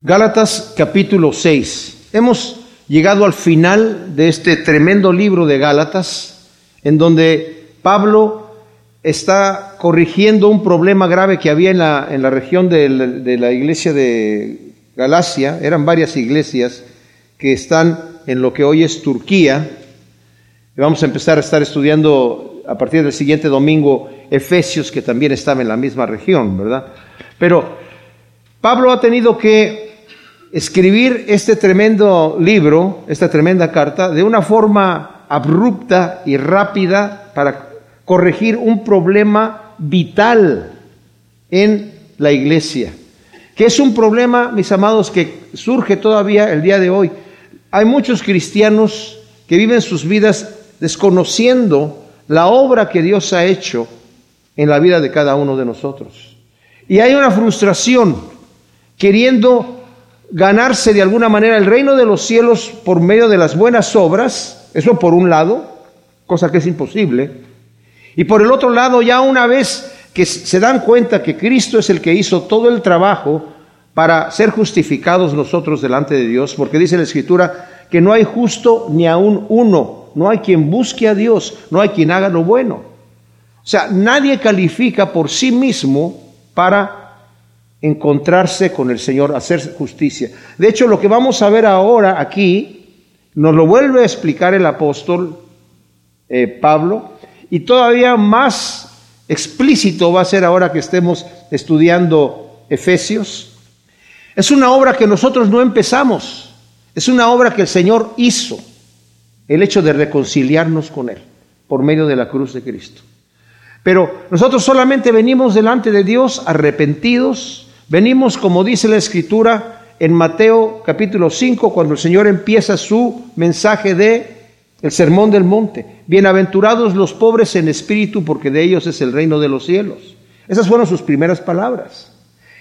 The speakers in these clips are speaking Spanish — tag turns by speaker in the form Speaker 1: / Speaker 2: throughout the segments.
Speaker 1: Gálatas capítulo 6. Hemos llegado al final de este tremendo libro de Gálatas, en donde Pablo está corrigiendo un problema grave que había en la, en la región de la, de la iglesia de Galacia. Eran varias iglesias que están en lo que hoy es Turquía. Vamos a empezar a estar estudiando a partir del siguiente domingo Efesios, que también estaba en la misma región, ¿verdad? Pero Pablo ha tenido que escribir este tremendo libro, esta tremenda carta, de una forma abrupta y rápida para corregir un problema vital en la iglesia, que es un problema, mis amados, que surge todavía el día de hoy. Hay muchos cristianos que viven sus vidas desconociendo la obra que Dios ha hecho en la vida de cada uno de nosotros. Y hay una frustración queriendo ganarse de alguna manera el reino de los cielos por medio de las buenas obras, eso por un lado, cosa que es imposible, y por el otro lado, ya una vez que se dan cuenta que Cristo es el que hizo todo el trabajo para ser justificados nosotros delante de Dios, porque dice la Escritura que no hay justo ni aún uno, no hay quien busque a Dios, no hay quien haga lo bueno. O sea, nadie califica por sí mismo para encontrarse con el Señor, hacer justicia. De hecho, lo que vamos a ver ahora aquí, nos lo vuelve a explicar el apóstol eh, Pablo, y todavía más explícito va a ser ahora que estemos estudiando Efesios. Es una obra que nosotros no empezamos, es una obra que el Señor hizo, el hecho de reconciliarnos con Él por medio de la cruz de Cristo. Pero nosotros solamente venimos delante de Dios arrepentidos, Venimos, como dice la Escritura, en Mateo capítulo 5, cuando el Señor empieza su mensaje de el sermón del monte. Bienaventurados los pobres en espíritu, porque de ellos es el reino de los cielos. Esas fueron sus primeras palabras.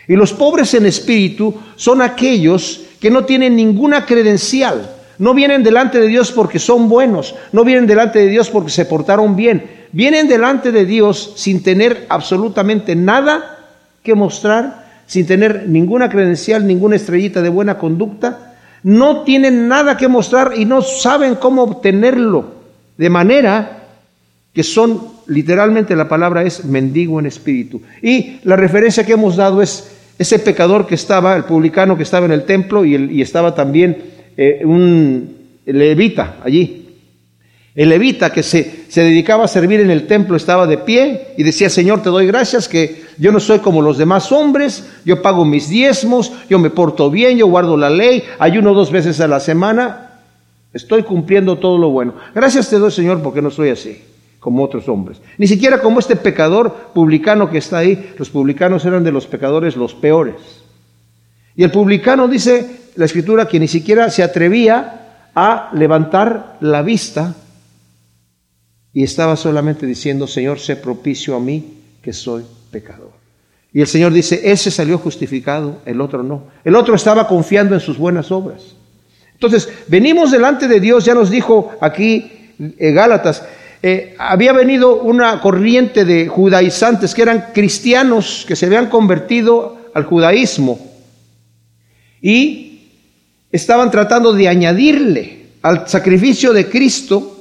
Speaker 1: Y los pobres en espíritu son aquellos que no tienen ninguna credencial. No vienen delante de Dios porque son buenos, no vienen delante de Dios porque se portaron bien. Vienen delante de Dios sin tener absolutamente nada que mostrar sin tener ninguna credencial, ninguna estrellita de buena conducta, no tienen nada que mostrar y no saben cómo obtenerlo. De manera que son, literalmente la palabra es mendigo en espíritu. Y la referencia que hemos dado es ese pecador que estaba, el publicano que estaba en el templo y, estaba también eh, un levita allí. El levita que se, se dedicaba a servir en el templo estaba de pie y decía, Señor, te doy gracias que yo no soy como los demás hombres, yo pago mis diezmos, yo me porto bien, yo guardo la ley, ayuno dos veces a la semana, estoy cumpliendo todo lo bueno. Gracias te doy, Señor, porque no soy así como otros hombres. Ni siquiera como este pecador publicano que está ahí. Los publicanos eran de los pecadores los peores. Y el publicano dice la escritura que ni siquiera se atrevía a levantar la vista y estaba solamente diciendo, Señor, sé propicio a mí que soy pecador. Y el Señor dice, ese salió justificado, el otro no. El otro estaba confiando en sus buenas obras. Entonces, venimos delante de Dios, ya nos dijo aquí eh, Gálatas, eh, había venido una corriente de judaizantes que eran cristianos que se habían convertido al judaísmo y estaban tratando de añadirle al sacrificio de Cristo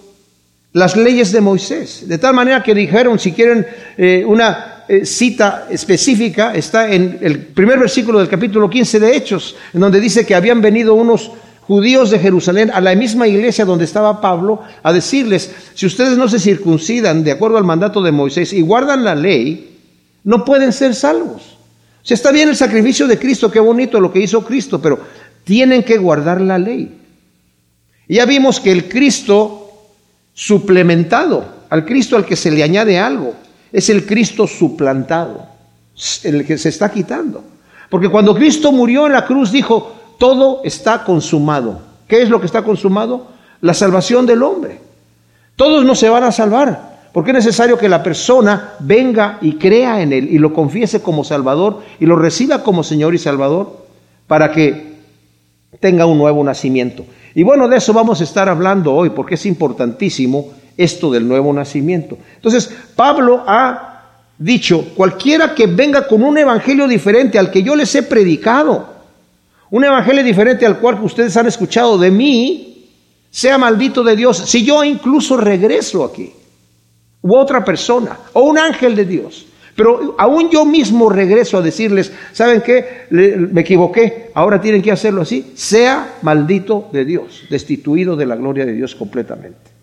Speaker 1: las leyes de Moisés. De tal manera que dijeron, si quieren eh, una eh, cita específica, está en el primer versículo del capítulo 15 de Hechos, en donde dice que habían venido unos judíos de Jerusalén a la misma iglesia donde estaba Pablo a decirles, si ustedes no se circuncidan de acuerdo al mandato de Moisés y guardan la ley, no pueden ser salvos. Sea, está bien el sacrificio de Cristo, qué bonito lo que hizo Cristo, pero tienen que guardar la ley. Y ya vimos que el Cristo suplementado, al Cristo al que se le añade algo, es el Cristo suplantado, el que se está quitando. Porque cuando Cristo murió en la cruz dijo, todo está consumado. ¿Qué es lo que está consumado? La salvación del hombre. Todos no se van a salvar, porque es necesario que la persona venga y crea en Él y lo confiese como Salvador y lo reciba como Señor y Salvador para que tenga un nuevo nacimiento. Y bueno, de eso vamos a estar hablando hoy, porque es importantísimo esto del nuevo nacimiento. Entonces, Pablo ha dicho, cualquiera que venga con un evangelio diferente al que yo les he predicado, Un evangelio diferente al cual ustedes han escuchado de mí, sea maldito de Dios. Si yo incluso regreso aquí, u otra persona, o un ángel de Dios, pero aún yo mismo regreso a decirles, ¿saben qué? me equivoqué, ahora tienen que hacerlo así. Sea maldito de Dios, destituido de la gloria de Dios completamente.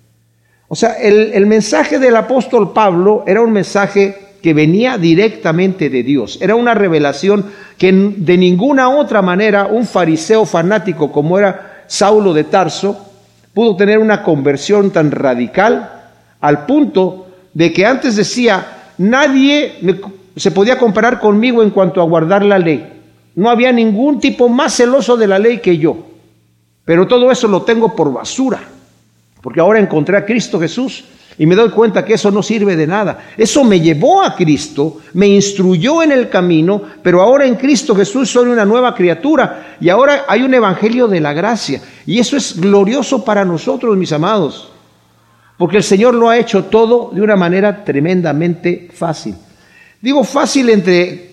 Speaker 1: O sea, el, mensaje del apóstol Pablo era un mensaje que venía directamente de Dios. Era una revelación que de ninguna otra manera un fariseo fanático como era Saulo de Tarso pudo tener una conversión tan radical al punto de que antes decía, nadie se podía comparar conmigo en cuanto a guardar la ley. No había ningún tipo más celoso de la ley que yo. Pero todo eso lo tengo por basura, porque ahora encontré a Cristo Jesús y me doy cuenta que eso no sirve de nada. Eso me llevó a Cristo, me instruyó en el camino, pero ahora en Cristo Jesús soy una nueva criatura y ahora hay un evangelio de la gracia. Y eso es glorioso para nosotros, mis amados. Porque el Señor lo ha hecho todo de una manera tremendamente fácil. Digo fácil entre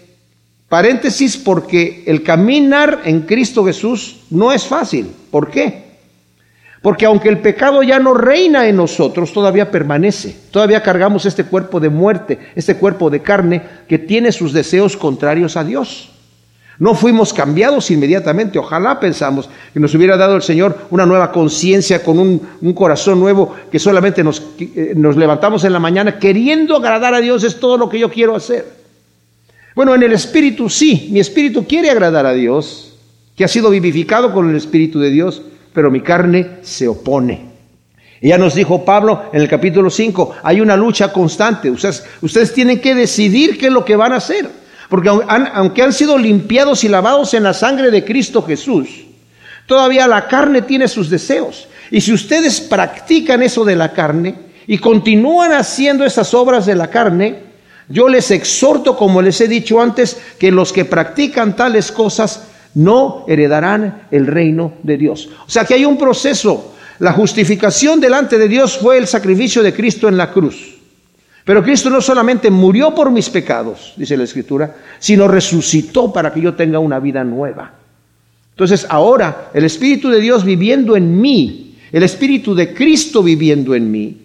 Speaker 1: paréntesis porque el caminar en Cristo Jesús no es fácil. ¿Por qué? Porque aunque el pecado ya no reina en nosotros, todavía permanece. Todavía cargamos este cuerpo de muerte, este cuerpo de carne que tiene sus deseos contrarios a Dios. No fuimos cambiados inmediatamente. Ojalá pensamos que nos hubiera dado el Señor una nueva conciencia con un, corazón nuevo que solamente nos, eh, nos levantamos en la mañana queriendo agradar a Dios. Es todo lo que yo quiero hacer. Bueno, en el Espíritu sí, mi Espíritu quiere agradar a Dios, que ha sido vivificado con el Espíritu de Dios, pero mi carne se opone. Y ya nos dijo Pablo en el capítulo 5, hay una lucha constante. Ustedes, ustedes tienen que decidir qué es lo que van a hacer. Porque aunque han sido limpiados y lavados en la sangre de Cristo Jesús, todavía la carne tiene sus deseos. Y si ustedes practican eso de la carne y continúan haciendo esas obras de la carne, yo les exhorto, como les he dicho antes, que los que practican tales cosas no heredarán el reino de Dios. O sea que hay un proceso. La justificación delante de Dios fue el sacrificio de Cristo en la cruz. Pero Cristo no solamente murió por mis pecados, dice la Escritura, sino resucitó para que yo tenga una vida nueva. Entonces ahora el Espíritu de Dios viviendo en mí, el Espíritu de Cristo viviendo en mí,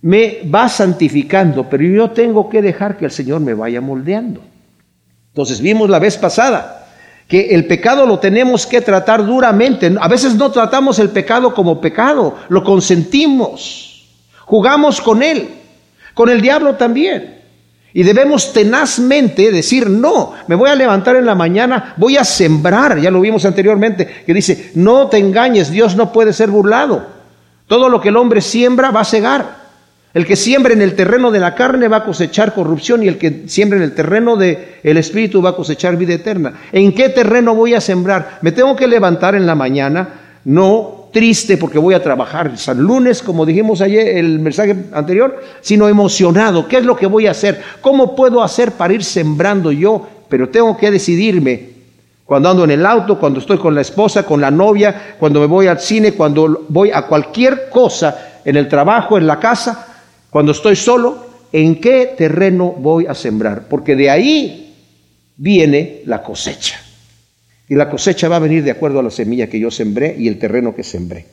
Speaker 1: me va santificando, pero yo tengo que dejar que el Señor me vaya moldeando. Entonces vimos la vez pasada que el pecado lo tenemos que tratar duramente. A veces no tratamos el pecado como pecado, lo consentimos, jugamos con él. Con el diablo también. Y debemos tenazmente decir, no, me voy a levantar en la mañana, voy a sembrar, ya lo vimos anteriormente, que dice, no te engañes, Dios no puede ser burlado. Todo lo que el hombre siembra va a cegar. El que siembra en el terreno de la carne va a cosechar corrupción y el que siembra en el terreno del el espíritu va a cosechar vida eterna. ¿En qué terreno voy a sembrar? Me tengo que levantar en la mañana, no triste porque voy a trabajar San lunes, como dijimos ayer el mensaje anterior, sino emocionado. ¿Qué es lo que voy a hacer? ¿Cómo puedo hacer para ir sembrando yo? Pero tengo que decidirme cuando ando en el auto, cuando estoy con la esposa, con la novia, cuando me voy al cine, cuando voy a cualquier cosa, en el trabajo, en la casa, cuando estoy solo, ¿en qué terreno voy a sembrar? Porque de ahí viene la cosecha. Y la cosecha va a venir de acuerdo a la semilla que yo sembré y el terreno que sembré.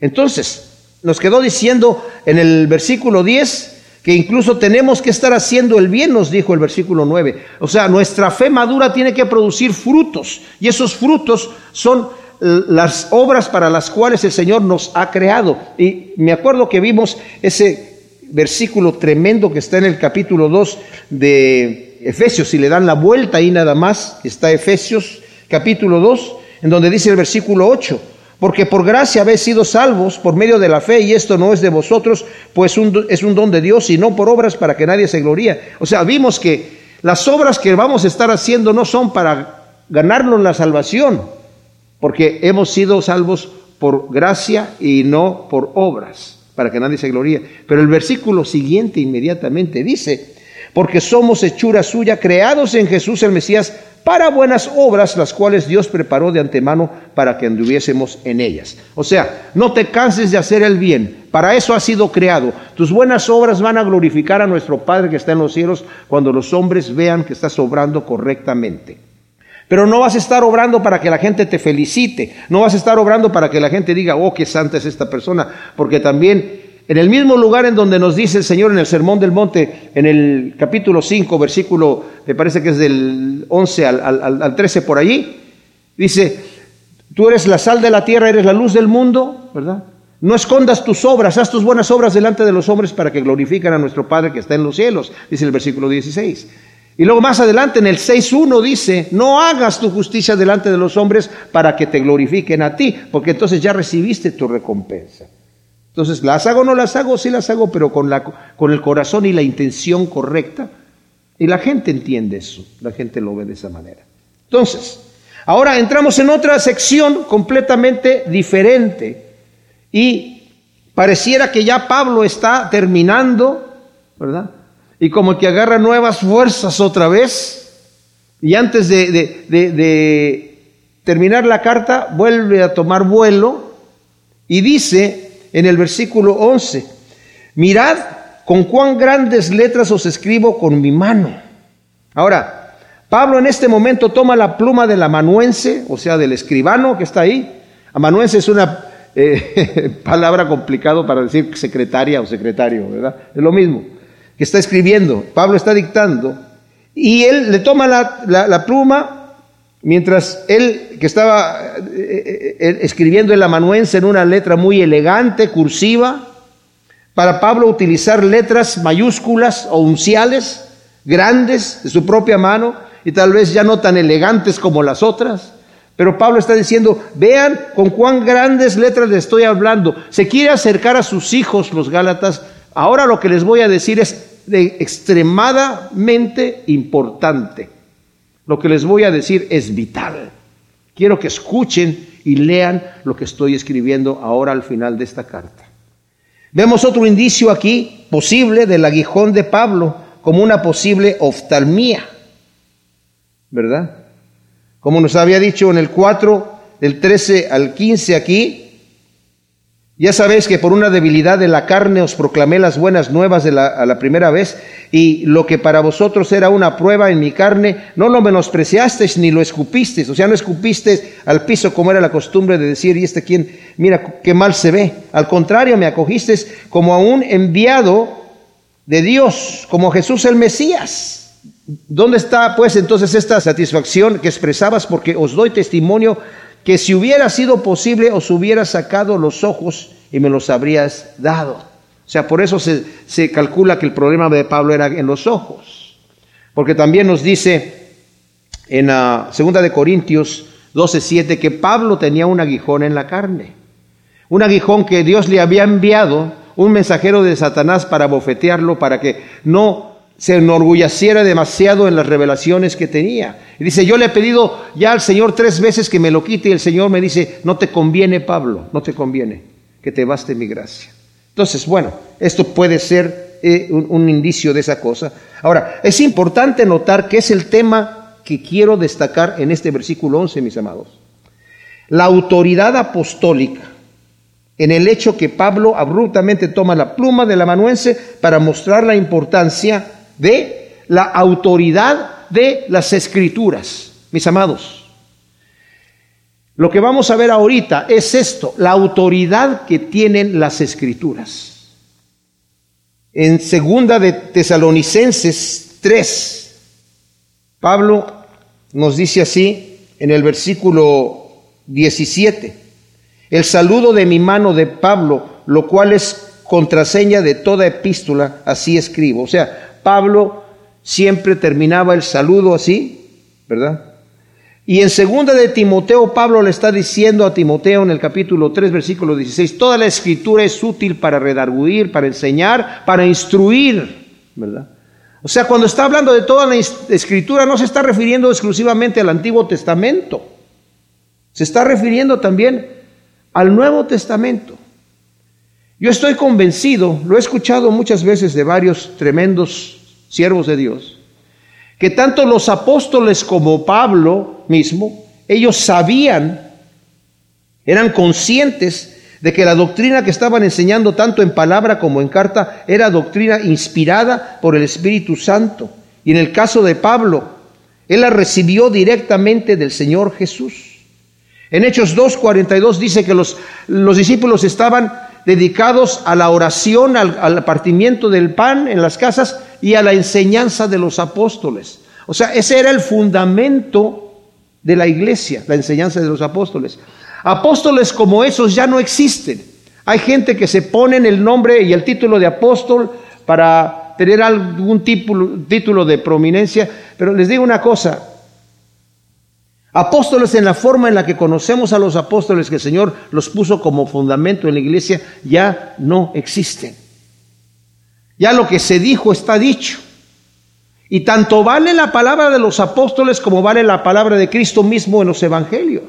Speaker 1: Entonces, nos quedó diciendo en el versículo 10 que incluso tenemos que estar haciendo el bien, nos dijo el versículo 9. O sea, nuestra fe madura tiene que producir frutos y esos frutos son las obras para las cuales el Señor nos ha creado. Y me acuerdo que vimos ese versículo tremendo que está en el capítulo 2 de Efesios, si le dan la vuelta ahí nada más, está Efesios capítulo 2, en donde dice el versículo 8, porque por gracia habéis sido salvos por medio de la fe y esto no es de vosotros, pues es un don de Dios y no por obras para que nadie se gloríe. O sea, vimos que las obras que vamos a estar haciendo no son para ganarnos la salvación, porque hemos sido salvos por gracia y no por obras, para que nadie se gloríe. Pero el versículo siguiente inmediatamente dice, porque somos hechura suya, creados en Jesús el Mesías, para buenas obras, las cuales Dios preparó de antemano para que anduviésemos en ellas. O sea, no te canses de hacer el bien, para eso has sido creado. Tus buenas obras van a glorificar a nuestro Padre que está en los cielos cuando los hombres vean que estás obrando correctamente. Pero no vas a estar obrando para que la gente te felicite, no vas a estar obrando para que la gente diga, oh, qué santa es esta persona, porque también en el mismo lugar en donde nos dice el Señor en el Sermón del Monte, en el capítulo 5, versículo, me parece que es del 11 al, al 13 por allí, dice, tú eres la sal de la tierra, eres la luz del mundo, ¿verdad? No escondas tus obras, haz tus buenas obras delante de los hombres para que glorifiquen a nuestro Padre que está en los cielos, dice el versículo 16. Y luego más adelante en el 6.1 dice, no hagas tu justicia delante de los hombres para que te glorifiquen a ti, porque entonces ya recibiste tu recompensa. Entonces, ¿las hago o no las hago? Sí las hago, pero con, la, con el corazón y la intención correcta. Y la gente entiende eso, la gente lo ve de esa manera. Entonces, ahora entramos en otra sección completamente diferente y pareciera que ya Pablo está terminando, ¿verdad? y como que agarra nuevas fuerzas otra vez. Y antes de, terminar la carta, vuelve a tomar vuelo y dice en el versículo 11, mirad con cuán grandes letras os escribo con mi mano. Ahora, Pablo en este momento toma la pluma del amanuense, o sea, del escribano que está ahí. Amanuense es una eh, palabra complicada para decir secretaria o secretario, ¿verdad? Es lo mismo que está escribiendo, Pablo está dictando, y él le toma la, pluma, mientras él, que estaba eh, eh, eh, escribiendo el amanuense en una letra muy elegante, cursiva, para Pablo utilizar letras mayúsculas o unciales, grandes, de su propia mano, y tal vez ya no tan elegantes como las otras. Pero Pablo está diciendo, vean con cuán grandes letras le estoy hablando. Se quiere acercar a sus hijos, los Gálatas. Ahora lo que les voy a decir es de extremadamente importante. Lo que les voy a decir es vital. Quiero que escuchen y lean lo que estoy escribiendo ahora al final de esta carta. Vemos otro indicio aquí posible del aguijón de Pablo como una posible oftalmía, ¿verdad? Como nos había dicho en el 4, del 13 al 15 aquí, ya sabéis que por una debilidad de la carne os proclamé las buenas nuevas de la, a la primera vez, y lo que para vosotros era una prueba en mi carne, no lo menospreciasteis ni lo escupisteis, o sea, no escupisteis al piso como era la costumbre de decir, y este quien, mira qué mal se ve. Al contrario, me acogisteis como a un enviado de Dios, como Jesús el Mesías. ¿Dónde está pues entonces esta satisfacción que expresabas? Porque os doy testimonio que si hubiera sido posible os hubiera sacado los ojos y me los habrías dado. O sea, por eso se, calcula que el problema de Pablo era en los ojos. Porque también nos dice en la segunda de Corintios 12:7 que Pablo tenía un aguijón en la carne. Un aguijón que Dios le había enviado, un mensajero de Satanás para bofetearlo, para que no se enorgulleciera demasiado en las revelaciones que tenía. Y dice, yo le he pedido ya al Señor tres veces que me lo quite y el Señor me dice, no te conviene Pablo, no te conviene, que te baste mi gracia. Entonces, bueno, esto puede ser eh, un, un indicio de esa cosa. Ahora, es importante notar que es el tema que quiero destacar en este versículo 11, mis amados. La autoridad apostólica en el hecho que Pablo abruptamente toma la pluma del amanuense para mostrar la importancia de la autoridad de las escrituras, mis amados. Lo que vamos a ver ahorita es esto, la autoridad que tienen las escrituras. En segunda de Tesalonicenses 3, Pablo nos dice así en el versículo 17, el saludo de mi mano de Pablo, lo cual es contraseña de toda epístola, así escribo. O sea, Pablo siempre terminaba el saludo así, ¿verdad? Y en segunda de Timoteo, Pablo le está diciendo a Timoteo en el capítulo 3, versículo 16, toda la escritura es útil para redarguir, para enseñar, para instruir, ¿verdad? O sea, cuando está hablando de toda la escritura, no se está refiriendo exclusivamente al Antiguo Testamento, se está refiriendo también al Nuevo Testamento. Yo estoy convencido, lo he escuchado muchas veces de varios tremendos siervos de Dios, que tanto los apóstoles como Pablo mismo, ellos sabían, eran conscientes de que la doctrina que estaban enseñando tanto en palabra como en carta era doctrina inspirada por el Espíritu Santo. Y en el caso de Pablo, Él la recibió directamente del Señor Jesús. En Hechos 2.42 dice que los, los, discípulos estaban dedicados a la oración, al, al partimiento del pan en las casas y a la enseñanza de los apóstoles. O sea, ese era el fundamento de la iglesia, la enseñanza de los apóstoles. Apóstoles como esos ya no existen. Hay gente que se pone en el nombre y el título de apóstol para tener algún título, título de prominencia, pero les digo una cosa, Apóstoles en la forma en la que conocemos a los apóstoles que el Señor los puso como fundamento en la iglesia ya no existen. Ya lo que se dijo está dicho. Y tanto vale la palabra de los apóstoles como vale la palabra de Cristo mismo en los evangelios.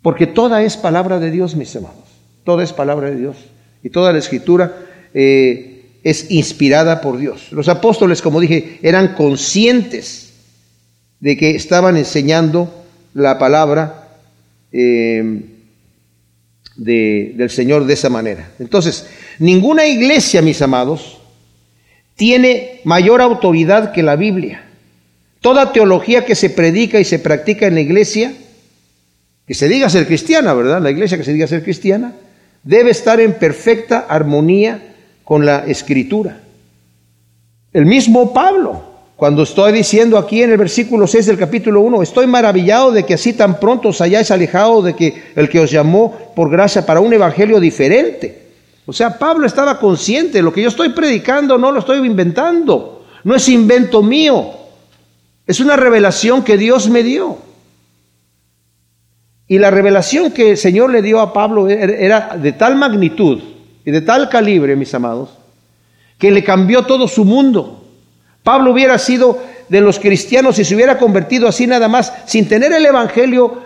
Speaker 1: Porque toda es palabra de Dios, mis hermanos. Toda es palabra de Dios. Y toda la escritura eh, es inspirada por Dios. Los apóstoles, como dije, eran conscientes de que estaban enseñando la palabra eh, del Señor de esa manera. Entonces, ninguna iglesia, mis amados, tiene mayor autoridad que la Biblia. Toda teología que se predica y se practica en la iglesia, que se diga ser cristiana, ¿verdad? La iglesia que se diga ser cristiana, debe estar en perfecta armonía con la escritura. El mismo Pablo cuando estoy diciendo aquí en el versículo 6 del capítulo 1, estoy maravillado de que así tan pronto os hayáis alejado de que el que os llamó por gracia para un evangelio diferente. O sea, Pablo estaba consciente, lo que yo estoy predicando no lo estoy inventando, no es invento mío, es una revelación que Dios me dio. Y la revelación que el Señor le dio a Pablo er, era de tal magnitud y de tal calibre, mis amados, que le cambió todo su mundo. Pablo hubiera sido de los cristianos y se hubiera convertido así nada más, sin tener el Evangelio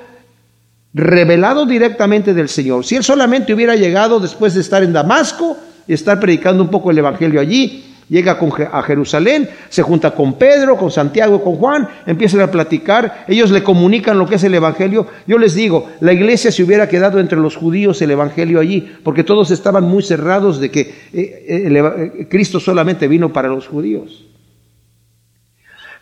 Speaker 1: revelado directamente del Señor. Si él solamente hubiera llegado después de estar en Damasco y estar predicando un poco el Evangelio allí, llega a Jerusalén, se junta con Pedro, con Santiago, con Juan, empiezan a platicar, ellos le comunican lo que es el Evangelio. Yo les digo, la iglesia se hubiera quedado entre los judíos el Evangelio allí, porque todos estaban muy cerrados de que eh, eh, Cristo solamente vino para los judíos.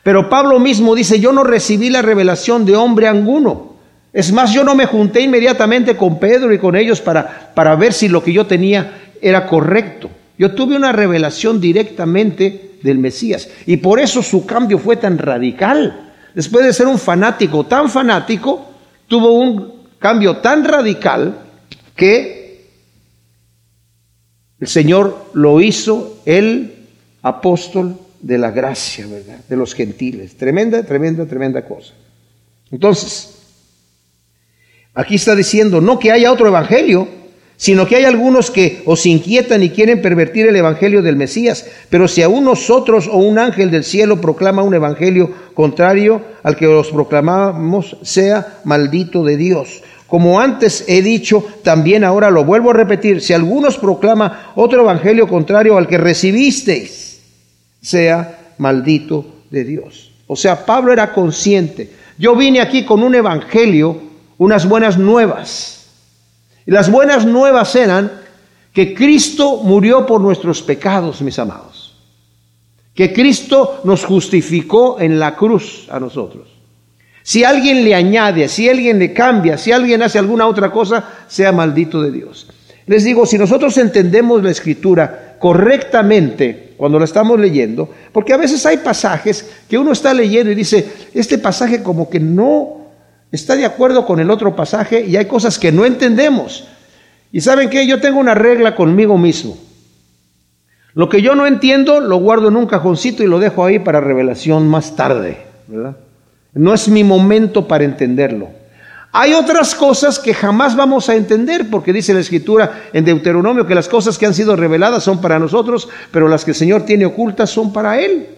Speaker 1: Pero Pablo mismo dice, yo no recibí la revelación de hombre alguno. Es más, yo no me junté inmediatamente con Pedro y con ellos para, para ver si lo que yo tenía era correcto. Yo tuve una revelación directamente del Mesías. Y por eso su cambio fue tan radical. Después de ser un fanático tan fanático, tuvo un cambio tan radical que el Señor lo hizo el apóstol de la gracia, ¿verdad? De los gentiles. Tremenda, tremenda, tremenda cosa. Entonces, aquí está diciendo, no que haya otro evangelio, sino que hay algunos que os inquietan y quieren pervertir el evangelio del Mesías. Pero si aún nosotros o un ángel del cielo proclama un evangelio contrario al que os proclamamos, sea maldito de Dios. Como antes he dicho, también ahora lo vuelvo a repetir, si algunos proclama otro evangelio contrario al que recibisteis, sea maldito de Dios. O sea, Pablo era consciente. Yo vine aquí con un evangelio, unas buenas nuevas. Y las buenas nuevas eran que Cristo murió por nuestros pecados, mis amados. Que Cristo nos justificó en la cruz a nosotros. Si alguien le añade, si alguien le cambia, si alguien hace alguna otra cosa, sea maldito de Dios. Les digo, si nosotros entendemos la escritura correctamente, cuando lo estamos leyendo, porque a veces hay pasajes que uno está leyendo y dice, este pasaje como que no está de acuerdo con el otro pasaje y hay cosas que no entendemos. Y saben qué, yo tengo una regla conmigo mismo. Lo que yo no entiendo lo guardo en un cajoncito y lo dejo ahí para revelación más tarde. No es mi momento para entenderlo. Hay otras cosas que jamás vamos a entender, porque dice la Escritura en Deuteronomio que las cosas que han sido reveladas son para nosotros, pero las que el Señor tiene ocultas son para Él.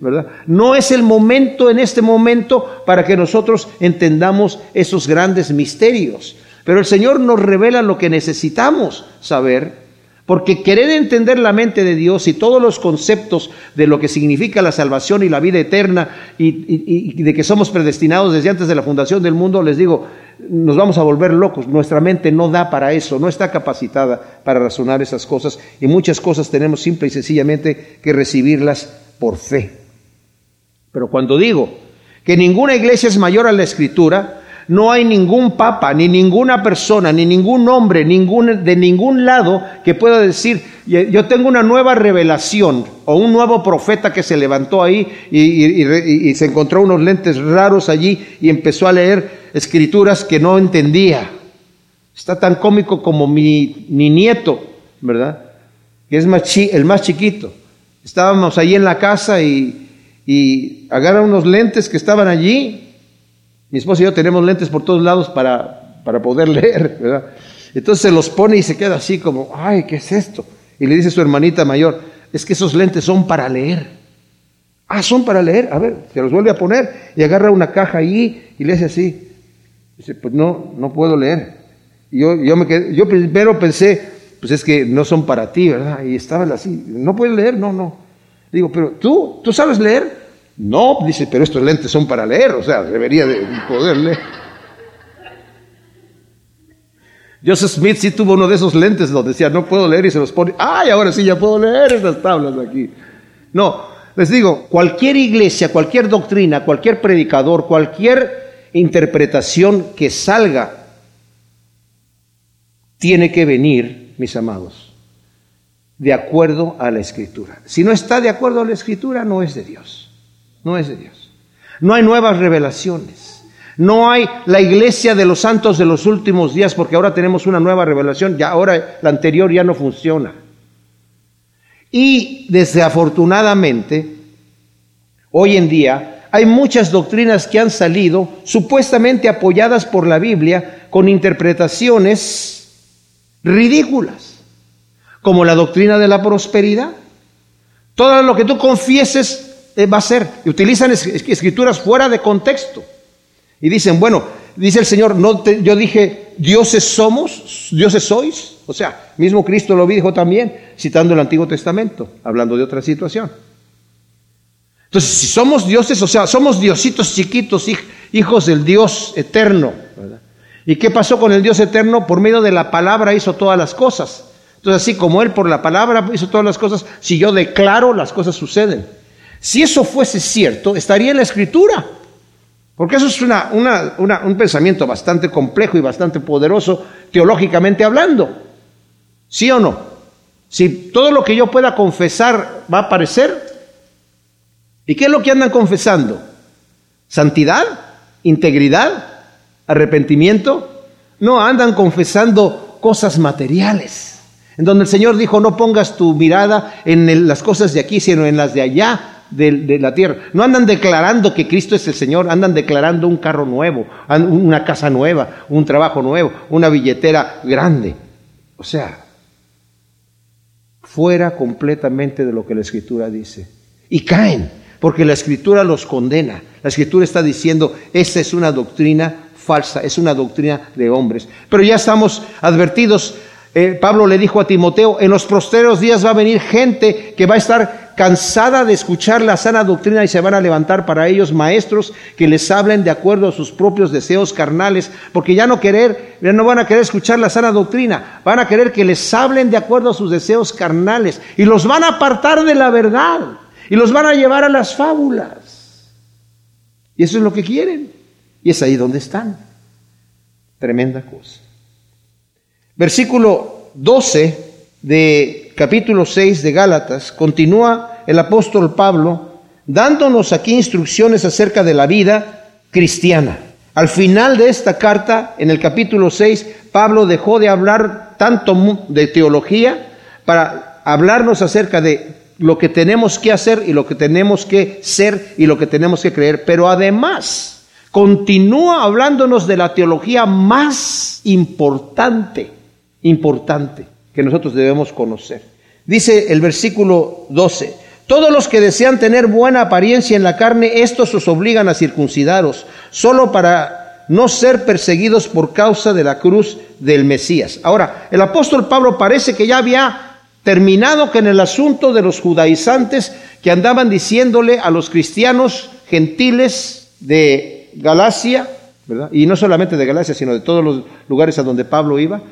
Speaker 1: ¿verdad? No es el momento en este momento para que nosotros entendamos esos grandes misterios, pero el Señor nos revela lo que necesitamos saber porque querer entender la mente de Dios y todos los conceptos de lo que significa la salvación y la vida eterna y, de que somos predestinados desde antes de la fundación del mundo, les digo, nos vamos a volver locos. Nuestra mente no da para eso, no está capacitada para razonar esas cosas y muchas cosas tenemos simple y sencillamente que recibirlas por fe. Pero cuando digo que ninguna iglesia es mayor a la escritura, no hay ningún papa, ni ninguna persona, ni ningún hombre, ningún, de ningún lado que pueda decir, yo tengo una nueva revelación o un nuevo profeta que se levantó ahí y, se encontró unos lentes raros allí y empezó a leer escrituras que no entendía. Está tan cómico como mi, nieto, ¿verdad? Que es el más chiquito. Estábamos allí en la casa y, y agarra unos lentes que estaban allí mi esposa y yo tenemos lentes por todos lados para, para poder leer, ¿verdad? Entonces se los pone y se queda así como, ay, ¿qué es esto? Y le dice su hermanita mayor, es que esos lentes son para leer. Ah, son para leer. A ver, se los vuelve a poner y agarra una caja ahí y le hace así. Dice, pues no, no puedo leer. Y yo, yo, me yo primero pensé, pues es que no son para ti, ¿verdad? Y estaba así, no puedes leer, no, no. Digo, pero tú, ¿tú sabes leer? No, dice, pero estos lentes son para leer, o sea, debería de poder leer. Joseph Smith sí tuvo uno de esos lentes donde decía, no puedo leer y se los pone, ay, ahora sí ya puedo leer estas tablas aquí. No, les digo, cualquier iglesia, cualquier doctrina, cualquier predicador, cualquier interpretación que salga, tiene que venir, mis amados, de acuerdo a la escritura. Si no está de acuerdo a la escritura, no es de Dios no es de Dios. No hay nuevas revelaciones. No hay la iglesia de los santos de los últimos días, porque ahora tenemos una nueva revelación, ya ahora la anterior ya no funciona. Y desafortunadamente, hoy en día, hay muchas doctrinas que han salido supuestamente apoyadas por la Biblia con interpretaciones ridículas, como la doctrina de la prosperidad. Todo lo que tú confieses va a ser. Y utilizan escrituras fuera de contexto. Y dicen, bueno, dice el Señor, no yo dije, dioses somos, dioses sois. O sea, mismo Cristo lo dijo también, citando el Antiguo Testamento, hablando de otra situación. Entonces, si somos dioses, o sea, somos diositos chiquitos, hijos del Dios eterno. ¿Y qué pasó con el Dios eterno? Por medio de la palabra hizo todas las cosas. Entonces, así como Él por la palabra hizo todas las cosas, si yo declaro, las cosas suceden. Si eso fuese cierto, estaría en la escritura. Porque eso es un pensamiento bastante complejo y bastante poderoso teológicamente hablando. ¿Sí o no? Si todo lo que yo pueda confesar va a aparecer, ¿y qué es lo que andan confesando? ¿Santidad? ¿Integridad? ¿Arrepentimiento? No, andan confesando cosas materiales. En donde el Señor dijo, no pongas tu mirada en las cosas de aquí, sino en las de allá de, la tierra. No andan declarando que Cristo es el Señor, andan declarando un carro nuevo, una casa nueva, un trabajo nuevo, una billetera grande. O sea, fuera completamente de lo que la Escritura dice. Y caen, porque la Escritura los condena. La Escritura está diciendo, esta es una doctrina falsa, es una doctrina de hombres. Pero ya estamos advertidos. Eh, Pablo le dijo a Timoteo, en los posteros días va a venir gente que va a estar cansada de escuchar la sana doctrina y se van a levantar para ellos maestros que les hablen de acuerdo a sus propios deseos carnales, porque ya no querer, ya no van a querer escuchar la sana doctrina, van a querer que les hablen de acuerdo a sus deseos carnales y los van a apartar de la verdad y los van a llevar a las fábulas. Y eso es lo que quieren. Y es ahí donde están. Tremenda cosa. Versículo 12 de capítulo 6 de Gálatas, continúa el apóstol Pablo dándonos aquí instrucciones acerca de la vida cristiana. Al final de esta carta, en el capítulo 6, Pablo dejó de hablar tanto de teología para hablarnos acerca de lo que tenemos que hacer y lo que tenemos que ser y lo que tenemos que creer, pero además continúa hablándonos de la teología más importante, importante que nosotros debemos conocer. Dice el versículo 12, todos los que desean tener buena apariencia en la carne, estos os obligan a circuncidaros, solo para no ser perseguidos por causa de la cruz del Mesías. Ahora, el apóstol Pablo parece que ya había terminado con el asunto de los judaizantes que andaban diciéndole a los cristianos gentiles de Galacia, ¿verdad? y no solamente de Galacia, sino de todos los lugares a donde Pablo iba,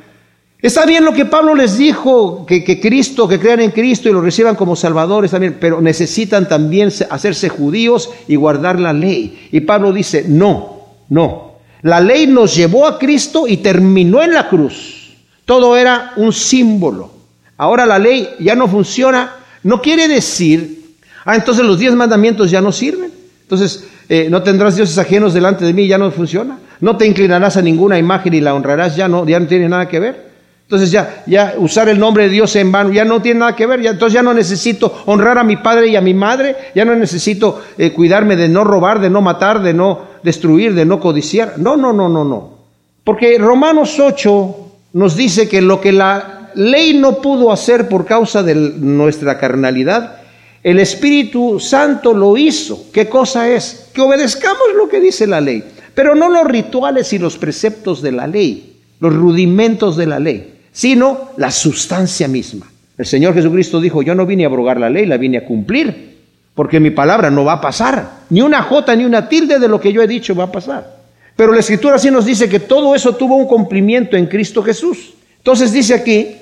Speaker 1: Está bien lo que Pablo les dijo, que, que, Cristo, que crean en Cristo y lo reciban como salvadores también, pero necesitan también hacerse judíos y guardar la ley. Y Pablo dice, no, no. La ley nos llevó a Cristo y terminó en la cruz. Todo era un símbolo. Ahora la ley ya no funciona. No quiere decir, ah, entonces los diez mandamientos ya no sirven. Entonces, eh, no tendrás dioses ajenos delante de mí, ya no funciona. No te inclinarás a ninguna imagen y la honrarás, ya no, ya no tiene nada que ver. Entonces ya, ya usar el nombre de Dios en vano ya no tiene nada que ver. Ya, entonces ya no necesito honrar a mi padre y a mi madre. Ya no necesito eh, cuidarme de no robar, de no matar, de no destruir, de no codiciar. No, no, no, no, no. Porque Romanos 8 nos dice que lo que la ley no pudo hacer por causa de nuestra carnalidad, el Espíritu Santo lo hizo. ¿Qué cosa es? Que obedezcamos lo que dice la ley, pero no los rituales y los preceptos de la ley, los rudimentos de la ley sino la sustancia misma. El Señor Jesucristo dijo, yo no vine a abrogar la ley, la vine a cumplir, porque mi palabra no va a pasar. Ni una jota ni una tilde de lo que yo he dicho va a pasar. Pero la Escritura sí nos dice que todo eso tuvo un cumplimiento en Cristo Jesús. Entonces dice aquí,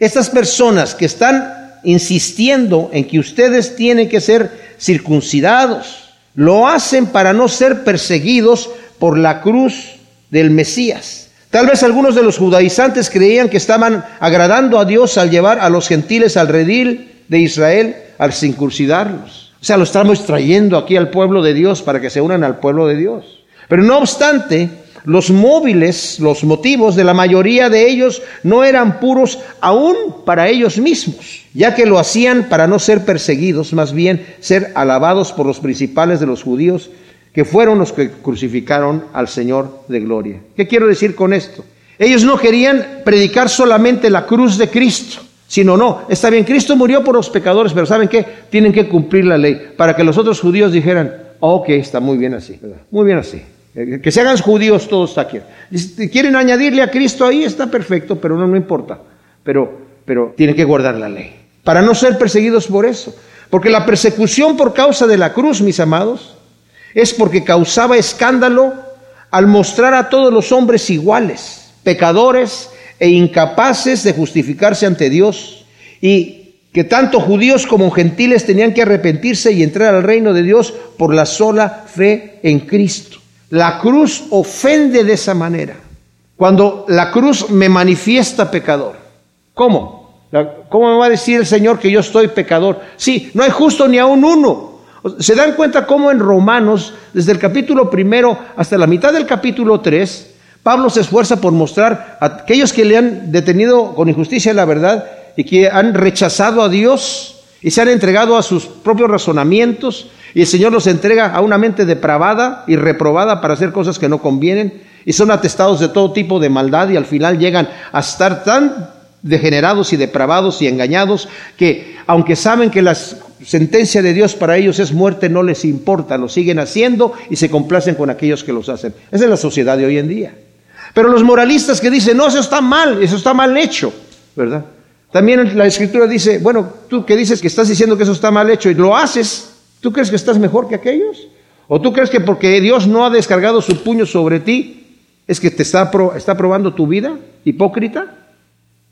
Speaker 1: estas personas que están insistiendo en que ustedes tienen que ser circuncidados, lo hacen para no ser perseguidos por la cruz del Mesías. Tal vez algunos de los judaizantes creían que estaban agradando a Dios al llevar a los gentiles al redil de Israel, al circuncidarlos. O sea, lo estamos trayendo aquí al pueblo de Dios para que se unan al pueblo de Dios. Pero no obstante, los móviles, los motivos de la mayoría de ellos no eran puros aún para ellos mismos, ya que lo hacían para no ser perseguidos, más bien ser alabados por los principales de los judíos que fueron los que crucificaron al Señor de gloria. ¿Qué quiero decir con esto? Ellos no querían predicar solamente la cruz de Cristo, sino no, está bien, Cristo murió por los pecadores, pero ¿saben qué? Tienen que cumplir la ley para que los otros judíos dijeran, ok, está muy bien así, muy bien así. Eh, que se hagan judíos todos aquí. Quieren añadirle a Cristo ahí, está perfecto, pero no, no importa. Pero, pero tienen que guardar la ley. Para no ser perseguidos por eso. Porque la persecución por causa de la cruz, mis amados, es porque causaba escándalo al mostrar a todos los hombres iguales, pecadores e incapaces de justificarse ante Dios, y que tanto judíos como gentiles tenían que arrepentirse y entrar al reino de Dios por la sola fe en Cristo. La cruz ofende de esa manera. Cuando la cruz me manifiesta pecador. ¿Cómo? ¿Cómo me va a decir el Señor que yo estoy pecador? Sí, no hay justo ni aún uno. ¿Se dan cuenta cómo en Romanos, desde el capítulo primero hasta la mitad del capítulo 3, Pablo se esfuerza por mostrar a aquellos que le han detenido con injusticia la verdad y que han rechazado a Dios y se han entregado a sus propios razonamientos y el Señor los entrega a una mente depravada y reprobada para hacer cosas que no convienen y son atestados de todo tipo de maldad y al final llegan a estar tan degenerados y depravados y engañados que aunque saben que la sentencia de Dios para ellos es muerte, no les importa, lo siguen haciendo y se complacen con aquellos que los hacen. Esa es la sociedad de hoy en día. Pero los moralistas que dicen, no, eso está mal, eso está mal hecho, ¿verdad? También la escritura dice, bueno, tú que dices que estás diciendo que eso está mal hecho y lo haces, ¿tú crees que estás mejor que aquellos? ¿O tú crees que porque Dios no ha descargado su puño sobre ti, es que te está, está probando tu vida, hipócrita?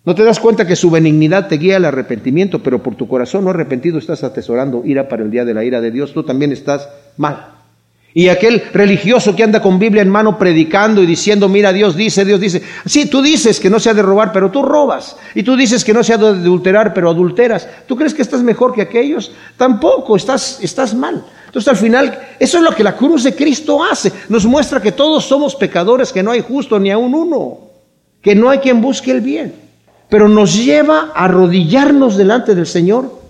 Speaker 1: ¿No te das cuenta que su benignidad te guía al arrepentimiento, pero por tu corazón no arrepentido estás atesorando ira para el día de la ira de Dios? Tú también estás mal. Y aquel religioso que anda con Biblia en mano predicando y diciendo, mira, Dios dice, Dios dice, sí, tú dices que no se ha de robar, pero tú robas. Y tú dices que no se ha de adulterar, pero adulteras. ¿Tú crees que estás mejor que aquellos? Tampoco, estás, estás mal. Entonces al final, eso es lo que la cruz de Cristo hace. Nos muestra que todos somos pecadores, que no hay justo ni aun uno, que no hay quien busque el bien pero nos lleva a arrodillarnos delante del Señor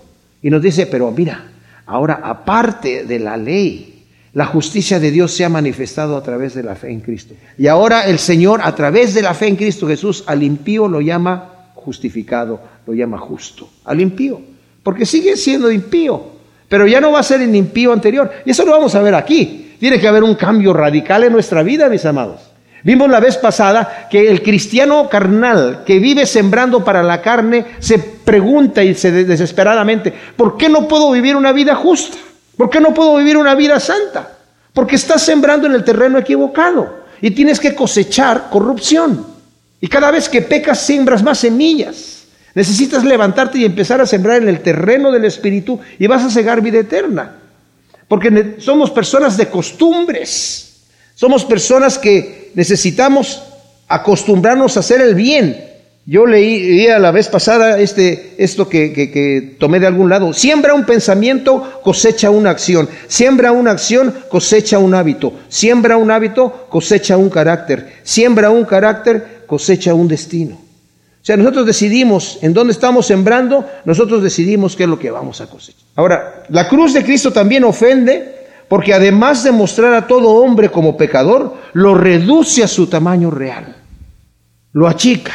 Speaker 1: y nos dice, pero mira, ahora aparte de la ley, la justicia de Dios se ha manifestado a través de la fe en Cristo. Y ahora el Señor, a través de la fe en Cristo Jesús, al impío lo llama justificado, lo llama justo, al impío, porque sigue siendo impío, pero ya no va a ser el impío anterior. Y eso lo vamos a ver aquí. Tiene que haber un cambio radical en nuestra vida, mis amados. Vimos la vez pasada que el cristiano carnal que vive sembrando para la carne se pregunta y se desesperadamente, ¿por qué no puedo vivir una vida justa? ¿Por qué no puedo vivir una vida santa? Porque estás sembrando en el terreno equivocado y tienes que cosechar corrupción. Y cada vez que pecas, siembras más semillas. Necesitas levantarte y empezar a sembrar en el terreno del Espíritu y vas a cegar vida eterna. Porque somos personas de costumbres. Somos personas que necesitamos acostumbrarnos a hacer el bien. Yo leí, a la vez pasada este, esto que, que, tomé de algún lado. Siembra un pensamiento, cosecha una acción. Siembra una acción, cosecha un hábito. Siembra un hábito, cosecha un carácter. Siembra un carácter, cosecha un destino. O sea, nosotros decidimos en dónde estamos sembrando, nosotros decidimos qué es lo que vamos a cosechar. Ahora, la cruz de Cristo también ofende porque además de mostrar a todo hombre como pecador, lo reduce a su tamaño real. Lo achica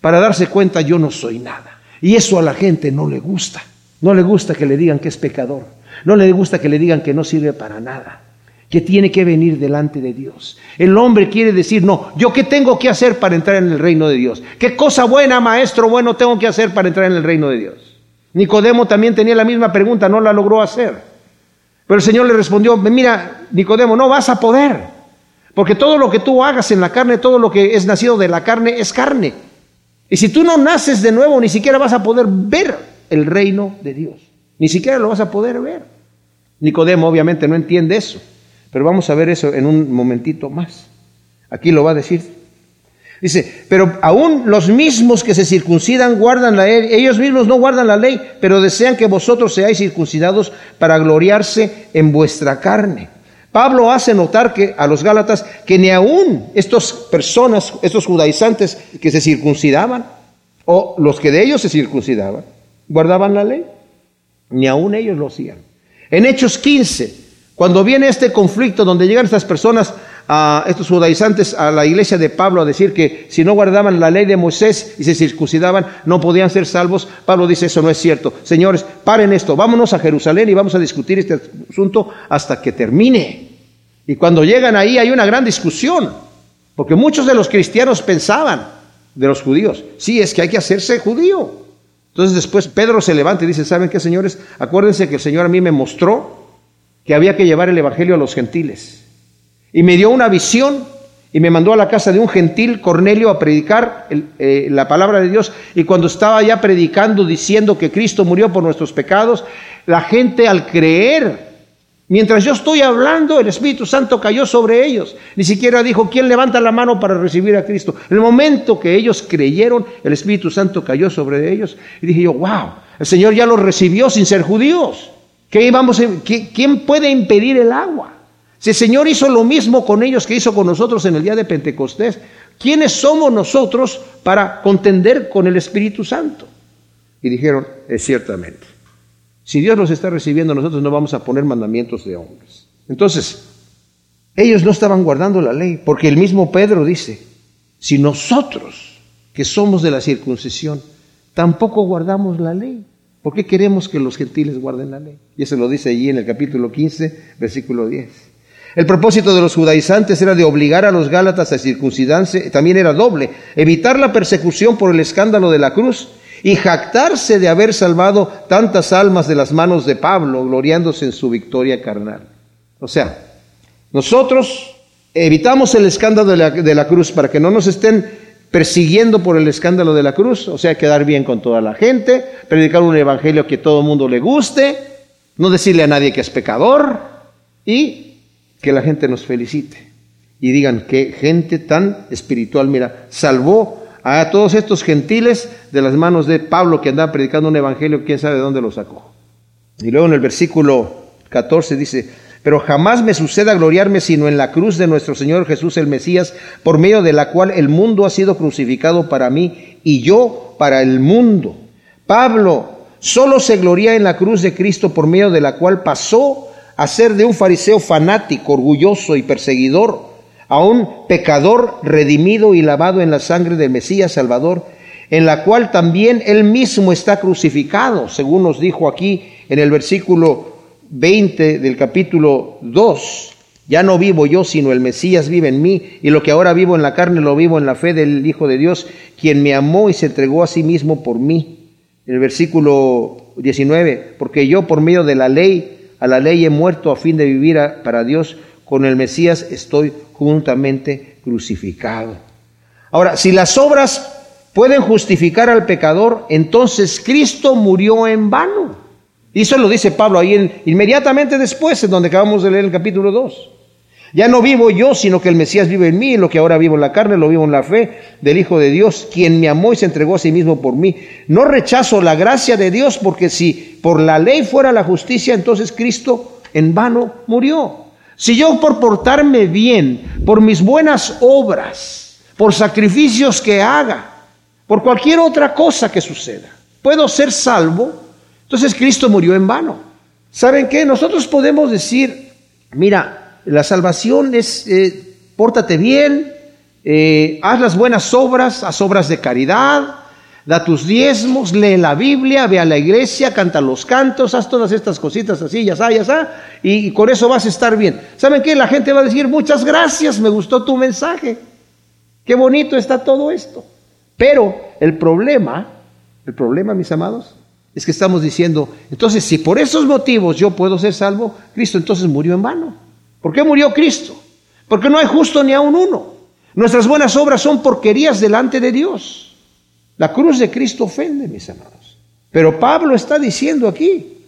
Speaker 1: para darse cuenta yo no soy nada. Y eso a la gente no le gusta. No le gusta que le digan que es pecador. No le gusta que le digan que no sirve para nada. Que tiene que venir delante de Dios. El hombre quiere decir, no, yo qué tengo que hacer para entrar en el reino de Dios. ¿Qué cosa buena, maestro bueno, tengo que hacer para entrar en el reino de Dios? Nicodemo también tenía la misma pregunta, no la logró hacer. Pero el Señor le respondió, mira, Nicodemo, no vas a poder. Porque todo lo que tú hagas en la carne, todo lo que es nacido de la carne, es carne. Y si tú no naces de nuevo, ni siquiera vas a poder ver el reino de Dios. Ni siquiera lo vas a poder ver. Nicodemo obviamente no entiende eso, pero vamos a ver eso en un momentito más. Aquí lo va a decir. Dice, pero aún los mismos que se circuncidan guardan la ley, ellos mismos no guardan la ley, pero desean que vosotros seáis circuncidados para gloriarse en vuestra carne. Pablo hace notar que a los Gálatas que ni aún estas personas, estos judaizantes que se circuncidaban, o los que de ellos se circuncidaban, guardaban la ley, ni aún ellos lo hacían. En Hechos 15, cuando viene este conflicto donde llegan estas personas, a estos judaizantes, a la iglesia de Pablo a decir que si no guardaban la ley de Moisés y se circuncidaban, no podían ser salvos, Pablo dice eso no es cierto. Señores, paren esto, vámonos a Jerusalén y vamos a discutir este asunto hasta que termine. Y cuando llegan ahí hay una gran discusión, porque muchos de los cristianos pensaban, de los judíos, sí, es que hay que hacerse judío. Entonces después Pedro se levanta y dice, ¿saben qué, señores? Acuérdense que el Señor a mí me mostró que había que llevar el Evangelio a los gentiles. Y me dio una visión y me mandó a la casa de un gentil, Cornelio, a predicar eh, la palabra de Dios. Y cuando estaba ya predicando, diciendo que Cristo murió por nuestros pecados, la gente al creer, mientras yo estoy hablando, el Espíritu Santo cayó sobre ellos. Ni siquiera dijo, ¿quién levanta la mano para recibir a Cristo? En el momento que ellos creyeron, el Espíritu Santo cayó sobre ellos. Y dije yo, wow, el Señor ya los recibió sin ser judíos. ¿Qué vamos ¿Quién puede impedir el agua? Si el Señor hizo lo mismo con ellos que hizo con nosotros en el día de Pentecostés, ¿quiénes somos nosotros para contender con el Espíritu Santo? Y dijeron, ciertamente. Si Dios nos está recibiendo, nosotros no vamos a poner mandamientos de hombres. Entonces, ellos no estaban guardando la ley, porque el mismo Pedro dice, si nosotros, que somos de la circuncisión, tampoco guardamos la ley, ¿por qué queremos que los gentiles guarden la ley? Y eso lo dice allí en el capítulo 15, versículo 10. El propósito de los judaizantes era de obligar a los gálatas a circuncidarse, también era doble, evitar la persecución por el escándalo de la cruz y jactarse de haber salvado tantas almas de las manos de Pablo, gloriándose en su victoria carnal. O sea, nosotros evitamos el escándalo de la, cruz para que no nos estén persiguiendo por el escándalo de la cruz, o sea, quedar bien con toda la gente, predicar un evangelio que todo el mundo le guste, no decirle a nadie que es pecador y que la gente nos felicite y digan que gente tan espiritual, mira, salvó a todos estos gentiles de las manos de Pablo que andaba predicando un evangelio, quién sabe de dónde lo sacó. Y luego en el versículo 14 dice, pero jamás me suceda gloriarme sino en la cruz de nuestro Señor Jesús el Mesías, por medio de la cual el mundo ha sido crucificado para mí y yo para el mundo. Pablo solo se gloria en la cruz de Cristo por medio de la cual pasó hacer de un fariseo fanático, orgulloso y perseguidor a un pecador redimido y lavado en la sangre del Mesías Salvador, en la cual también él mismo está crucificado, según nos dijo aquí en el versículo 20 del capítulo 2. Ya no vivo yo, sino el Mesías vive en mí, y lo que ahora vivo en la carne lo vivo en la fe del Hijo de Dios, quien me amó y se entregó a sí mismo por mí. El versículo 19, porque yo por medio de la ley a la ley he muerto a fin de vivir para Dios, con el Mesías estoy juntamente crucificado. Ahora, si las obras pueden justificar al pecador, entonces Cristo murió en vano. Y eso lo dice Pablo ahí inmediatamente después, en donde acabamos de leer el capítulo 2. Ya no vivo yo, sino que el Mesías vive en mí, y lo que ahora vivo en la carne, lo vivo en la fe del Hijo de Dios, quien me amó y se entregó a sí mismo por mí. No rechazo la gracia de Dios, porque si por la ley fuera la justicia, entonces Cristo en vano murió. Si yo por portarme bien, por mis buenas obras, por sacrificios que haga, por cualquier otra cosa que suceda, puedo ser salvo, entonces Cristo murió en vano. ¿Saben qué? Nosotros podemos decir, mira, la salvación es, eh, pórtate bien, eh, haz las buenas obras, haz obras de caridad, da tus diezmos, lee la Biblia, ve a la iglesia, canta los cantos, haz todas estas cositas así, ya está, ya y con eso vas a estar bien. ¿Saben qué? La gente va a decir, muchas gracias, me gustó tu mensaje, qué bonito está todo esto. Pero el problema, el problema, mis amados, es que estamos diciendo, entonces si por esos motivos yo puedo ser salvo, Cristo entonces murió en vano. ¿Por qué murió Cristo? Porque no hay justo ni aun uno. Nuestras buenas obras son porquerías delante de Dios. La cruz de Cristo ofende, mis amados. Pero Pablo está diciendo aquí,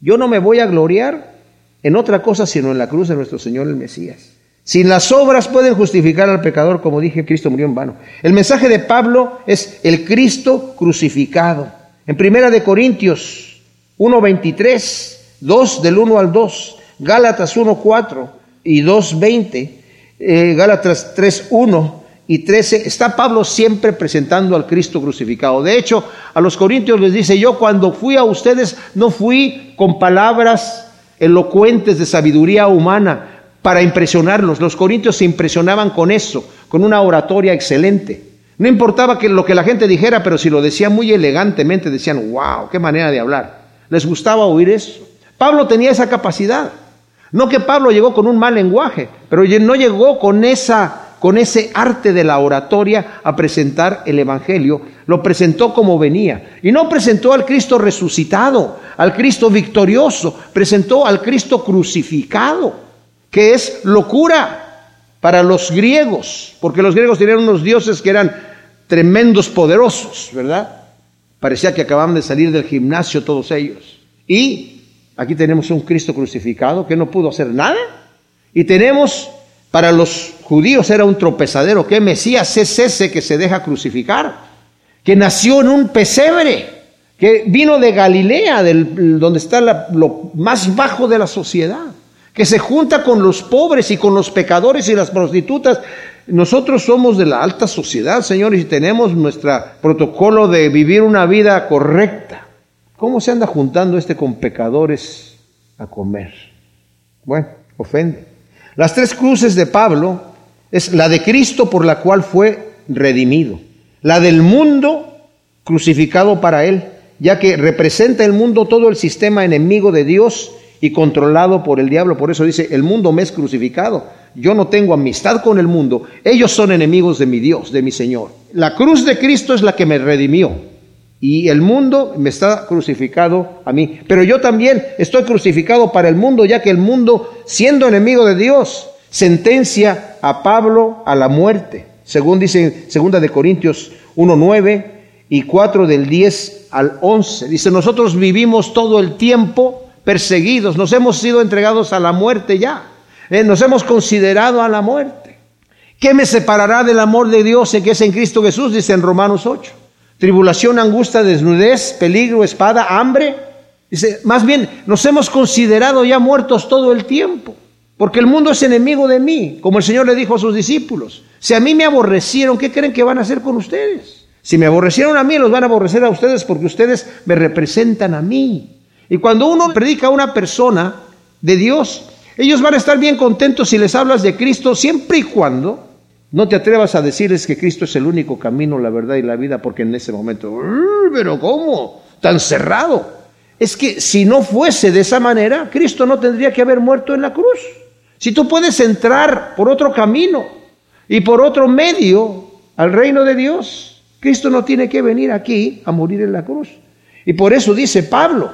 Speaker 1: yo no me voy a gloriar en otra cosa sino en la cruz de nuestro Señor el Mesías. Sin las obras pueden justificar al pecador, como dije, Cristo murió en vano. El mensaje de Pablo es el Cristo crucificado. En Primera de Corintios 1:23, 2 del 1 al 2, Gálatas 1.4 y 2.20, eh, Gálatas 3.1 y 13, está Pablo siempre presentando al Cristo crucificado. De hecho, a los corintios les dice, yo cuando fui a ustedes no fui con palabras elocuentes de sabiduría humana para impresionarlos. Los corintios se impresionaban con eso, con una oratoria excelente. No importaba que lo que la gente dijera, pero si lo decía muy elegantemente, decían, wow, qué manera de hablar. Les gustaba oír eso. Pablo tenía esa capacidad. No que Pablo llegó con un mal lenguaje, pero no llegó con esa con ese arte de la oratoria a presentar el evangelio, lo presentó como venía y no presentó al Cristo resucitado, al Cristo victorioso, presentó al Cristo crucificado, que es locura para los griegos, porque los griegos tenían unos dioses que eran tremendos poderosos, ¿verdad? Parecía que acababan de salir del gimnasio todos ellos. Y Aquí tenemos un Cristo crucificado que no pudo hacer nada. Y tenemos, para los judíos era un tropezadero, que Mesías es ese que se deja crucificar, que nació en un pesebre, que vino de Galilea, del, donde está lo más bajo de la sociedad, que se junta con los pobres y con los pecadores y las prostitutas. Nosotros somos de la alta sociedad, señores, y tenemos nuestro protocolo de vivir una vida correcta. ¿Cómo se anda juntando este con pecadores a comer? Bueno, ofende. Las tres cruces de Pablo es la de Cristo por la cual fue redimido, la del mundo crucificado para él, ya que representa el mundo todo el sistema enemigo de Dios y controlado por el diablo. Por eso dice, el mundo me es crucificado. Yo no tengo amistad con el mundo. Ellos son enemigos de mi Dios, de mi Señor. La cruz de Cristo es la que me redimió y el mundo me está crucificado a mí. Pero yo también estoy crucificado para el mundo, ya que el mundo, siendo enemigo de Dios, sentencia a Pablo a la muerte. Según dice segunda de Corintios 1:9 y 4 del 10 al 11. Dice, "Nosotros vivimos todo el tiempo perseguidos, nos hemos sido entregados a la muerte ya. Eh, nos hemos considerado a la muerte. ¿Qué me separará del amor de Dios que es en Cristo Jesús?" dice en Romanos 8 tribulación, angustia, desnudez, peligro, espada, hambre. Dice, más bien, nos hemos considerado ya muertos todo el tiempo, porque el mundo es enemigo de mí, como el Señor le dijo a sus discípulos. Si a mí me aborrecieron, ¿qué creen que van a hacer con ustedes? Si me aborrecieron a mí, los van a aborrecer a ustedes porque ustedes me representan a mí. Y cuando uno predica a una persona de Dios, ellos van a estar bien contentos si les hablas de Cristo siempre y cuando no te atrevas a decirles que Cristo es el único camino, la verdad y la vida, porque en ese momento, pero ¿cómo? Tan cerrado. Es que si no fuese de esa manera, Cristo no tendría que haber muerto en la cruz. Si tú puedes entrar por otro camino y por otro medio al reino de Dios, Cristo no tiene que venir aquí a morir en la cruz. Y por eso dice Pablo,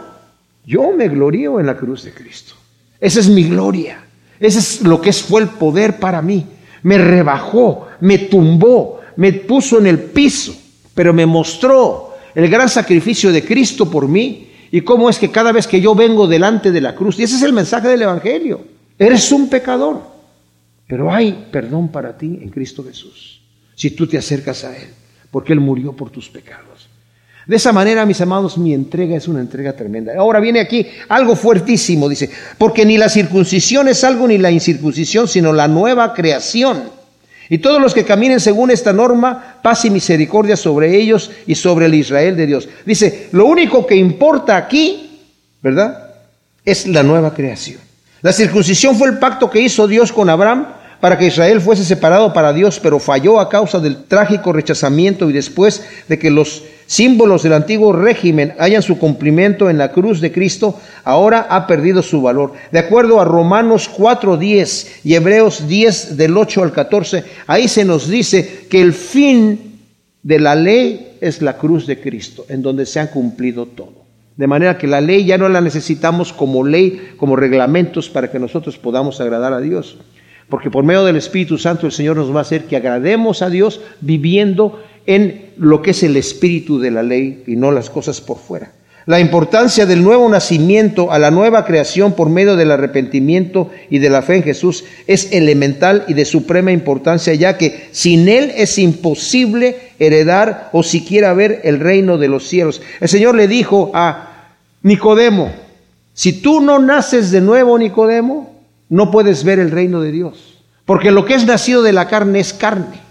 Speaker 1: yo me glorío en la cruz de Cristo. Esa es mi gloria. Ese es lo que fue el poder para mí me rebajó, me tumbó, me puso en el piso, pero me mostró el gran sacrificio de Cristo por mí y cómo es que cada vez que yo vengo delante de la cruz, y ese es el mensaje del Evangelio, eres un pecador, pero hay perdón para ti en Cristo Jesús, si tú te acercas a Él, porque Él murió por tus pecados. De esa manera, mis amados, mi entrega es una entrega tremenda. Ahora viene aquí algo fuertísimo, dice, porque ni la circuncisión es algo ni la incircuncisión, sino la nueva creación. Y todos los que caminen según esta norma, paz y misericordia sobre ellos y sobre el Israel de Dios. Dice, lo único que importa aquí, ¿verdad? Es la nueva creación. La circuncisión fue el pacto que hizo Dios con Abraham para que Israel fuese separado para Dios, pero falló a causa del trágico rechazamiento y después de que los símbolos del antiguo régimen hayan su cumplimiento en la cruz de Cristo, ahora ha perdido su valor. De acuerdo a Romanos 4.10 y Hebreos 10 del 8 al 14, ahí se nos dice que el fin de la ley es la cruz de Cristo, en donde se ha cumplido todo. De manera que la ley ya no la necesitamos como ley, como reglamentos para que nosotros podamos agradar a Dios. Porque por medio del Espíritu Santo el Señor nos va a hacer que agrademos a Dios viviendo en lo que es el espíritu de la ley y no las cosas por fuera. La importancia del nuevo nacimiento a la nueva creación por medio del arrepentimiento y de la fe en Jesús es elemental y de suprema importancia, ya que sin Él es imposible heredar o siquiera ver el reino de los cielos. El Señor le dijo a Nicodemo, si tú no naces de nuevo, Nicodemo, no puedes ver el reino de Dios, porque lo que es nacido de la carne es carne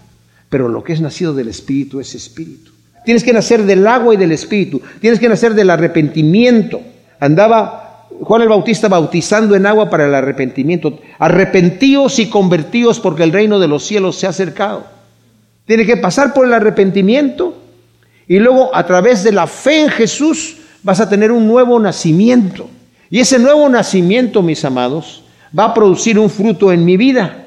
Speaker 1: pero lo que es nacido del Espíritu es Espíritu. Tienes que nacer del agua y del Espíritu, tienes que nacer del arrepentimiento. Andaba Juan el Bautista bautizando en agua para el arrepentimiento. Arrepentíos y convertíos porque el reino de los cielos se ha acercado. Tiene que pasar por el arrepentimiento y luego a través de la fe en Jesús vas a tener un nuevo nacimiento. Y ese nuevo nacimiento, mis amados, va a producir un fruto en mi vida.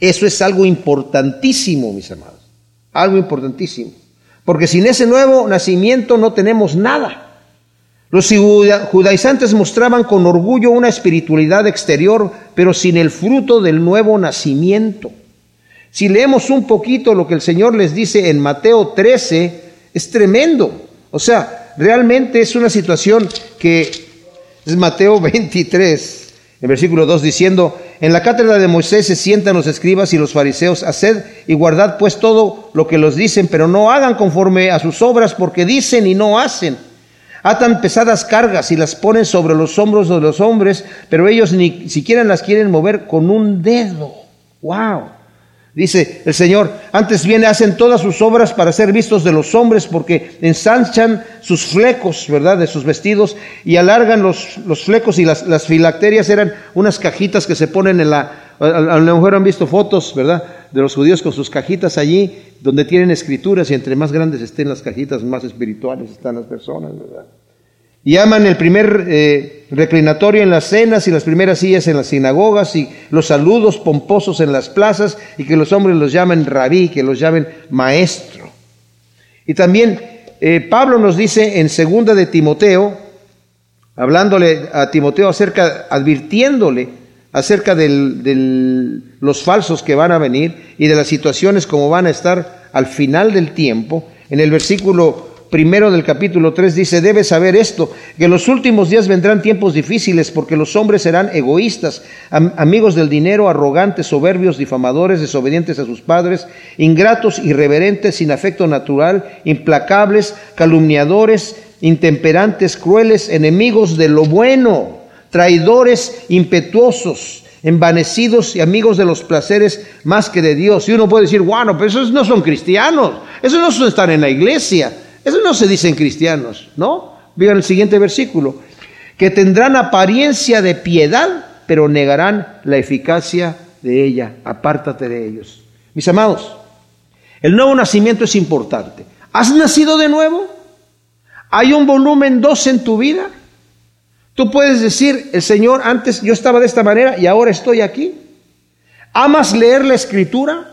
Speaker 1: Eso es algo importantísimo, mis amados. Algo importantísimo. Porque sin ese nuevo nacimiento no tenemos nada. Los judaizantes mostraban con orgullo una espiritualidad exterior, pero sin el fruto del nuevo nacimiento. Si leemos un poquito lo que el Señor les dice en Mateo 13, es tremendo. O sea, realmente es una situación que es Mateo 23, en versículo 2 diciendo, en la cátedra de Moisés se sientan los escribas y los fariseos, haced y guardad pues todo lo que los dicen, pero no hagan conforme a sus obras porque dicen y no hacen. Atan pesadas cargas y las ponen sobre los hombros de los hombres, pero ellos ni siquiera las quieren mover con un dedo. ¡Wow! Dice el Señor, antes viene, hacen todas sus obras para ser vistos de los hombres porque ensanchan sus flecos, ¿verdad?, de sus vestidos y alargan los, los flecos y las, las, filacterias eran unas cajitas que se ponen en la... A lo mejor han visto fotos, ¿verdad?, de los judíos con sus cajitas allí donde tienen escrituras y entre más grandes estén las cajitas, más espirituales están las personas, ¿verdad? Y aman el primer eh, reclinatorio en las cenas y las primeras sillas en las sinagogas y los saludos pomposos en las plazas y que los hombres los llamen rabí, que los llamen maestro. Y también eh, Pablo nos dice en segunda de Timoteo, hablándole a Timoteo acerca, advirtiéndole acerca de los falsos que van a venir y de las situaciones como van a estar al final del tiempo, en el versículo primero del capítulo 3 dice, debes saber esto, que en los últimos días vendrán tiempos difíciles porque los hombres serán egoístas, amigos del dinero, arrogantes, soberbios, difamadores, desobedientes a sus padres, ingratos, irreverentes, sin afecto natural, implacables, calumniadores, intemperantes, crueles, enemigos de lo bueno, traidores, impetuosos, envanecidos y amigos de los placeres más que de Dios. Y uno puede decir, bueno, pero esos no son cristianos, esos no estar en la iglesia. Eso no se dice en cristianos, ¿no? Vean el siguiente versículo. Que tendrán apariencia de piedad, pero negarán la eficacia de ella. Apártate de ellos. Mis amados, el nuevo nacimiento es importante. ¿Has nacido de nuevo? ¿Hay un volumen 2 en tu vida? Tú puedes decir, el Señor, antes yo estaba de esta manera y ahora estoy aquí. ¿Amas leer la escritura?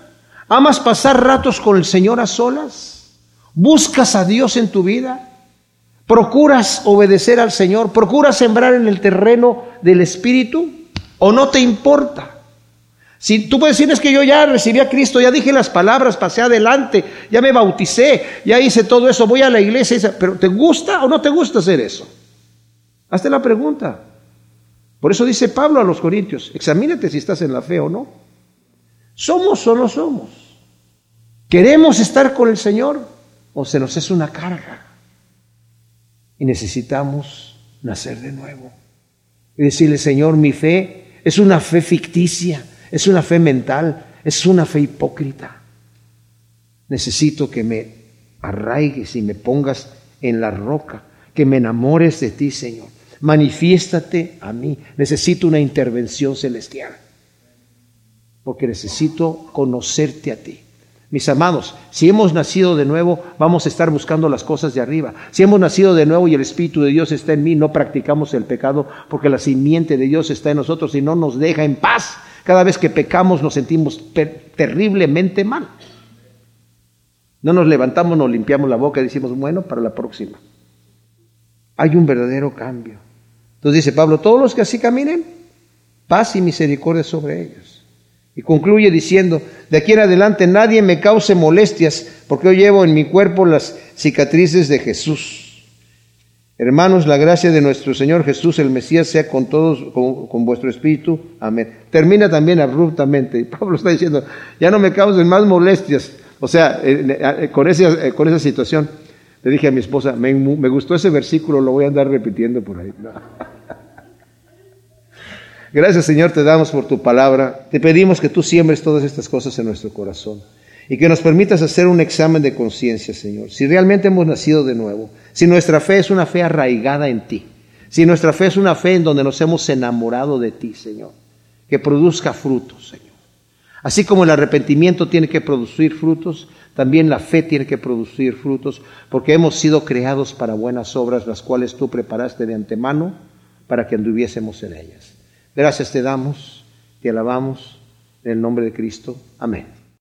Speaker 1: ¿Amas pasar ratos con el Señor a solas? ¿Buscas a Dios en tu vida? ¿Procuras obedecer al Señor? ¿Procuras sembrar en el terreno del Espíritu? ¿O no te importa? Si tú puedes decir es que yo ya recibí a Cristo, ya dije las palabras, pasé adelante, ya me bauticé, ya hice todo eso, voy a la iglesia, pero ¿te gusta o no te gusta hacer eso? Hazte la pregunta. Por eso dice Pablo a los Corintios, examínate si estás en la fe o no. ¿Somos o no somos? ¿Queremos estar con el Señor o se nos es una carga? Y necesitamos nacer de nuevo. Y decirle, Señor, mi fe es una fe ficticia, es una fe mental, es una fe hipócrita. Necesito que me arraigues y me pongas en la roca, que me enamores de ti, Señor. Manifiéstate a mí. Necesito una intervención celestial, porque necesito conocerte a ti. Mis amados, si hemos nacido de nuevo, vamos a estar buscando las cosas de arriba. Si hemos nacido de nuevo y el Espíritu de Dios está en mí, no practicamos el pecado porque la simiente de Dios está en nosotros y no nos deja en paz. Cada vez que pecamos nos sentimos terriblemente mal. No nos levantamos, nos limpiamos la boca y decimos, bueno, para la próxima. Hay un verdadero cambio. Entonces dice Pablo, todos los que así caminen, paz y misericordia sobre ellos. Y concluye diciendo, de aquí en adelante nadie me cause molestias, porque yo llevo en mi cuerpo las cicatrices de Jesús. Hermanos, la gracia de nuestro Señor Jesús, el Mesías, sea con todos, con, vuestro espíritu. Amén. Termina también abruptamente. Y Pablo está diciendo, ya no me causen más molestias. O sea, con, esa, con esa situación, le dije a mi esposa, me, me, gustó ese versículo, lo voy a andar repitiendo por ahí. Gracias Señor te damos por tu palabra. Te pedimos que tú siembres todas estas cosas en nuestro corazón y que nos permitas hacer un examen de conciencia, Señor. Si realmente hemos nacido de nuevo, si nuestra fe es una fe arraigada en ti, si nuestra fe es una fe en donde nos hemos enamorado de ti, Señor, que produzca frutos, Señor. Así como el arrepentimiento tiene que producir frutos, también la fe tiene que producir frutos, porque hemos sido creados para buenas obras, las cuales tú preparaste de antemano para que anduviésemos en ellas. Gracias te damos, te alabamos en el nombre de Cristo. Amén.